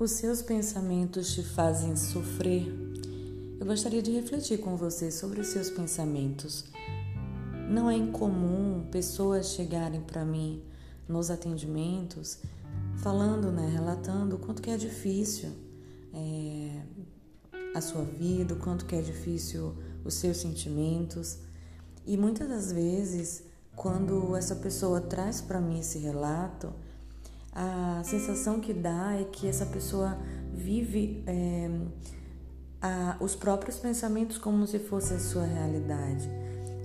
Os seus pensamentos te fazem sofrer? Eu gostaria de refletir com você sobre os seus pensamentos. Não é incomum pessoas chegarem para mim nos atendimentos falando, né, relatando o quanto que é difícil é, a sua vida, o quanto que é difícil os seus sentimentos. E muitas das vezes, quando essa pessoa traz para mim esse relato, a sensação que dá é que essa pessoa vive é, a, os próprios pensamentos como se fosse a sua realidade.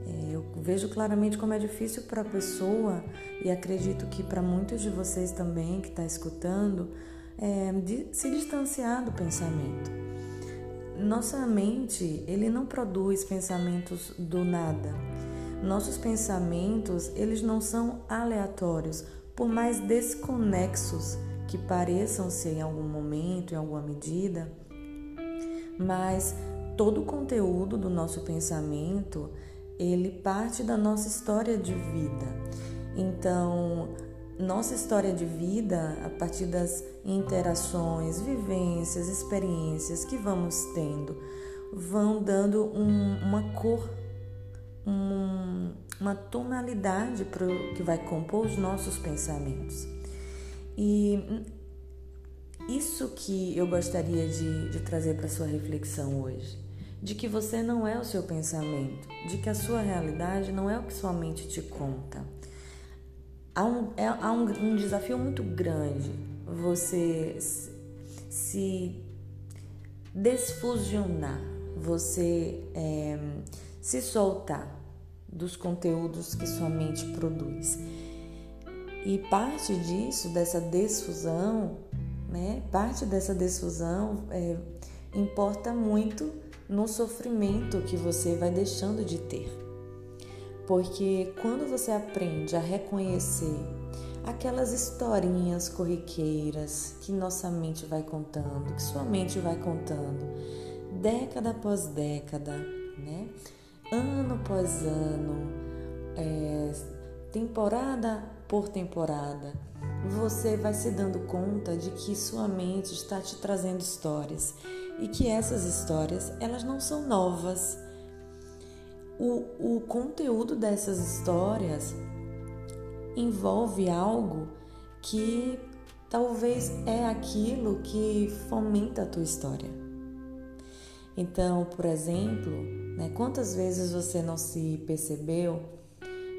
É, eu vejo claramente como é difícil para a pessoa e acredito que para muitos de vocês também que está escutando é, de, se distanciar do pensamento. Nossa mente ele não produz pensamentos do nada. Nossos pensamentos eles não são aleatórios por mais desconexos que pareçam ser em algum momento, em alguma medida, mas todo o conteúdo do nosso pensamento, ele parte da nossa história de vida. Então, nossa história de vida, a partir das interações, vivências, experiências que vamos tendo, vão dando um, uma cor, uma tonalidade para o que vai compor os nossos pensamentos. E isso que eu gostaria de, de trazer para sua reflexão hoje, de que você não é o seu pensamento, de que a sua realidade não é o que sua mente te conta. Há um, é, há um, um desafio muito grande você se desfusionar, você é, se soltar dos conteúdos que sua mente produz. E parte disso, dessa desfusão, né? Parte dessa desfusão é, importa muito no sofrimento que você vai deixando de ter. Porque quando você aprende a reconhecer aquelas historinhas corriqueiras que nossa mente vai contando, que sua mente vai contando, década após década, né? Ano após ano, é, temporada por temporada, você vai se dando conta de que sua mente está te trazendo histórias e que essas histórias elas não são novas. O, o conteúdo dessas histórias envolve algo que talvez é aquilo que fomenta a tua história. Então, por exemplo, né? Quantas vezes você não se percebeu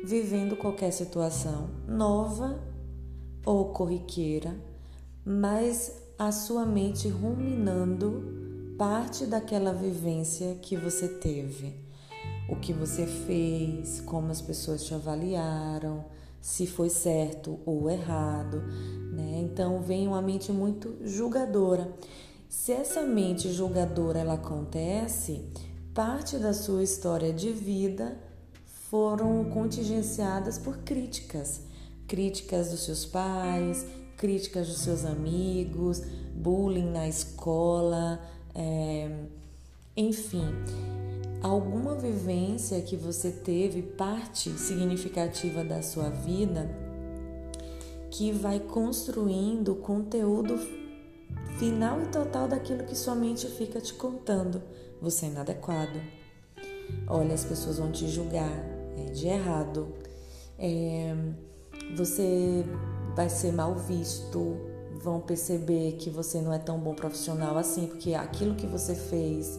vivendo qualquer situação nova ou corriqueira, mas a sua mente ruminando parte daquela vivência que você teve, o que você fez, como as pessoas te avaliaram, se foi certo ou errado, né? Então vem uma mente muito julgadora. Se essa mente julgadora ela acontece, parte da sua história de vida foram contingenciadas por críticas. Críticas dos seus pais, críticas dos seus amigos, bullying na escola, é, enfim, alguma vivência que você teve, parte significativa da sua vida, que vai construindo o conteúdo final e total daquilo que sua mente fica te contando você é inadequado. Olha, as pessoas vão te julgar é, de errado. É, você vai ser mal visto, vão perceber que você não é tão bom profissional assim, porque aquilo que você fez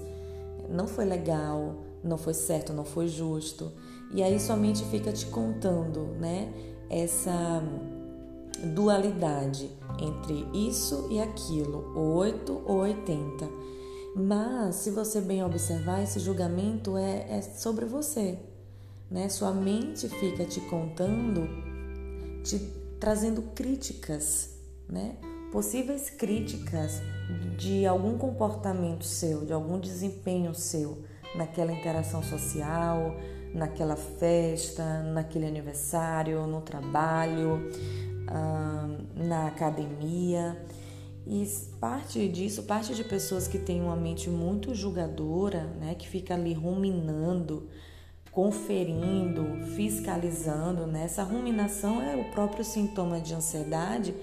não foi legal, não foi certo, não foi justo. E aí somente fica te contando, né? Essa dualidade entre isso e aquilo, 8 ou 80. Mas, se você bem observar, esse julgamento é, é sobre você. Né? Sua mente fica te contando, te trazendo críticas, né? possíveis críticas de algum comportamento seu, de algum desempenho seu naquela interação social, naquela festa, naquele aniversário, no trabalho, na academia. E parte disso, parte de pessoas que têm uma mente muito julgadora, né, que fica ali ruminando, conferindo, fiscalizando, né? Essa ruminação é o próprio sintoma de ansiedade,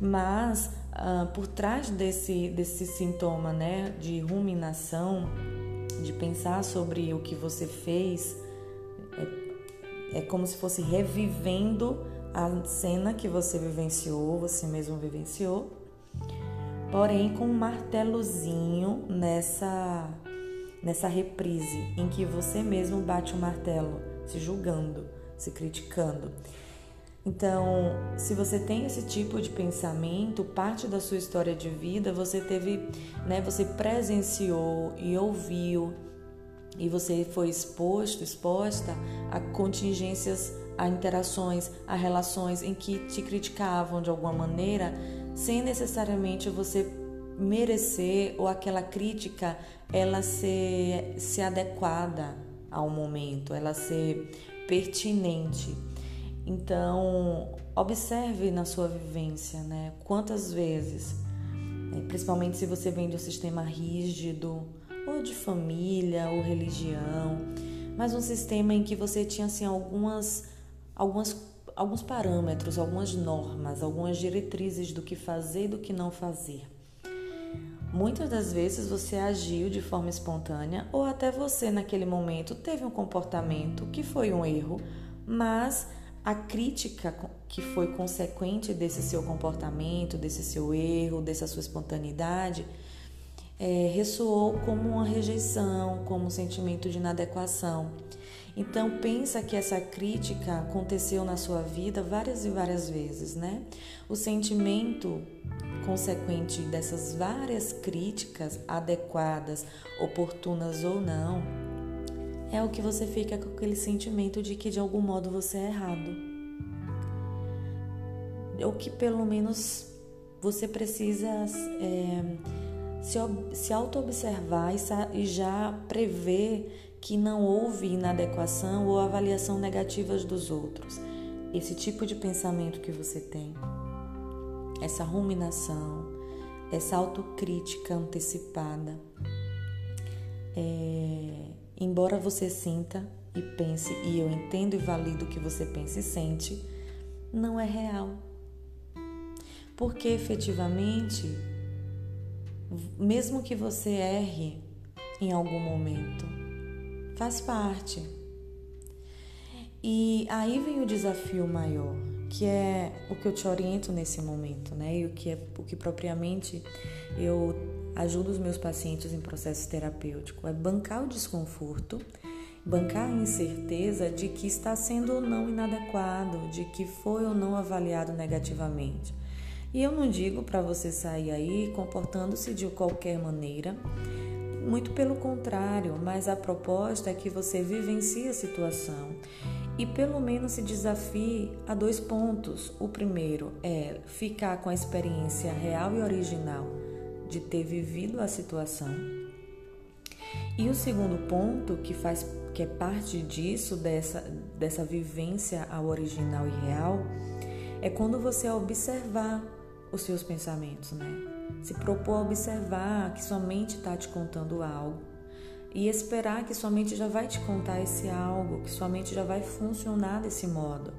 mas uh, por trás desse, desse sintoma né, de ruminação, de pensar sobre o que você fez, é, é como se fosse revivendo a cena que você vivenciou, você mesmo vivenciou, porém com um martelozinho nessa nessa reprise em que você mesmo bate o martelo, se julgando, se criticando. Então, se você tem esse tipo de pensamento, parte da sua história de vida você teve, né, você presenciou e ouviu e você foi exposto, exposta a contingências, a interações, a relações em que te criticavam de alguma maneira, sem necessariamente você merecer ou aquela crítica ela ser, ser adequada ao momento, ela ser pertinente. Então, observe na sua vivência, né? Quantas vezes, né, principalmente se você vem de um sistema rígido, ou de família, ou religião, mas um sistema em que você tinha assim algumas, algumas, alguns parâmetros, algumas normas, algumas diretrizes do que fazer e do que não fazer. Muitas das vezes você agiu de forma espontânea ou até você naquele momento teve um comportamento que foi um erro, mas a crítica que foi consequente desse seu comportamento, desse seu erro, dessa sua espontaneidade, é, ressoou como uma rejeição, como um sentimento de inadequação. Então pensa que essa crítica aconteceu na sua vida várias e várias vezes, né? O sentimento consequente dessas várias críticas adequadas, oportunas ou não, é o que você fica com aquele sentimento de que de algum modo você é errado. Ou que pelo menos você precisa é, se, se auto-observar e, e já prever que não houve inadequação ou avaliação negativas dos outros. Esse tipo de pensamento que você tem essa ruminação, essa autocrítica antecipada. É, embora você sinta e pense, e eu entendo e valido o que você pensa e sente, não é real. Porque efetivamente, mesmo que você erre em algum momento, faz parte. E aí vem o desafio maior que é o que eu te oriento nesse momento, né? E o que é o que propriamente eu ajudo os meus pacientes em processo terapêutico é bancar o desconforto, bancar a incerteza de que está sendo ou não inadequado, de que foi ou não avaliado negativamente. E eu não digo para você sair aí comportando-se de qualquer maneira, muito pelo contrário, mas a proposta é que você vivencie a situação e pelo menos se desafie a dois pontos. O primeiro é ficar com a experiência real e original de ter vivido a situação. E o segundo ponto, que faz que é parte disso, dessa, dessa vivência ao original e real, é quando você observar os seus pensamentos, né? Se propor a observar que sua mente está te contando algo e esperar que sua mente já vai te contar esse algo, que sua mente já vai funcionar desse modo.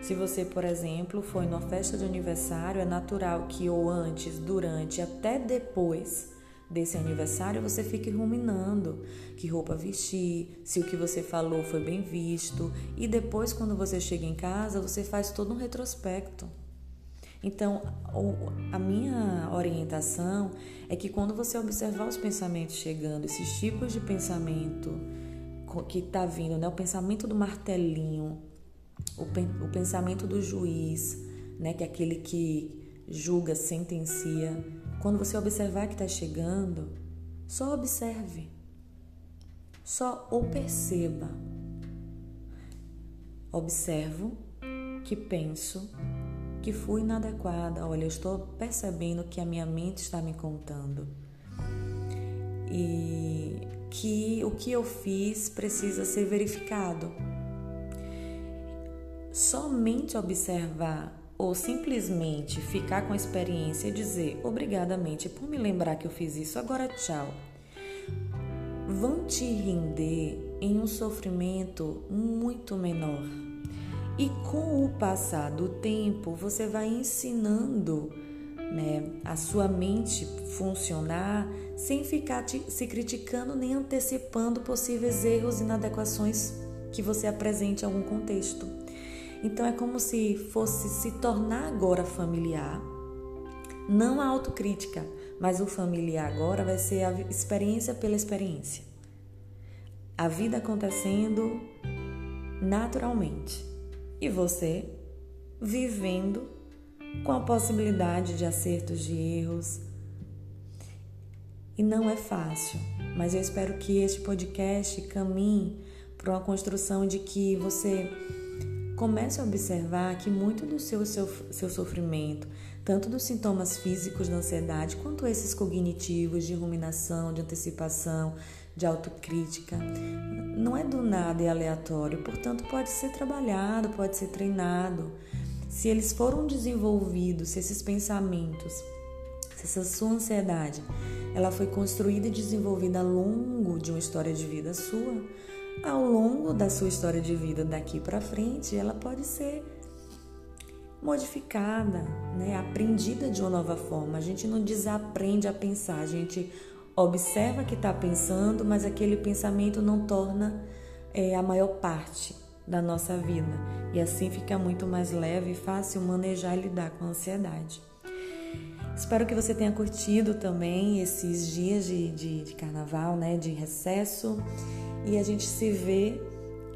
Se você, por exemplo, foi numa festa de aniversário, é natural que ou antes, durante, até depois desse aniversário você fique ruminando que roupa vestir, se o que você falou foi bem visto, e depois quando você chega em casa, você faz todo um retrospecto. Então, a minha orientação é que quando você observar os pensamentos chegando, esses tipos de pensamento que está vindo, né? o pensamento do martelinho, o, pensamento do juiz, né? que é aquele que julga, sentencia, quando você observar que está chegando, só observe, só o perceba. Observo que penso que fui inadequada. Olha, eu estou percebendo que a minha mente está me contando. E que o que eu fiz precisa ser verificado. Somente observar ou simplesmente ficar com a experiência e dizer obrigada mente por me lembrar que eu fiz isso, agora tchau. Vão te render em um sofrimento muito menor. E com o passar do tempo, você vai ensinando né, a sua mente funcionar sem ficar te, se criticando nem antecipando possíveis erros e inadequações que você apresente em algum contexto. Então é como se fosse se tornar agora familiar, não a autocrítica, mas o familiar agora vai ser a experiência pela experiência. A vida acontecendo naturalmente e você vivendo com a possibilidade de acertos, de erros. E não é fácil, mas eu espero que este podcast caminhe para uma construção de que você comece a observar que muito do seu, seu, seu sofrimento, tanto dos sintomas físicos da ansiedade, quanto esses cognitivos de ruminação, de antecipação, de autocrítica, não é do nada e aleatório, portanto, pode ser trabalhado, pode ser treinado se eles foram desenvolvidos, se esses pensamentos, se essa sua ansiedade, ela foi construída e desenvolvida ao longo de uma história de vida sua, ao longo da sua história de vida daqui para frente, ela pode ser modificada, né? aprendida de uma nova forma. A gente não desaprende a pensar, a gente observa que está pensando, mas aquele pensamento não torna é, a maior parte da nossa vida e assim fica muito mais leve e fácil manejar e lidar com a ansiedade. Espero que você tenha curtido também esses dias de, de, de carnaval, né, de recesso e a gente se vê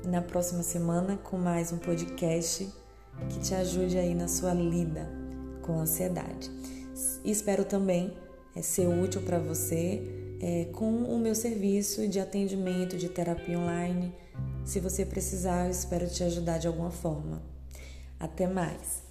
na próxima semana com mais um podcast que te ajude aí na sua lida com a ansiedade. Espero também é, ser útil para você é, com o meu serviço de atendimento de terapia online se você precisar, eu espero te ajudar de alguma forma. Até mais!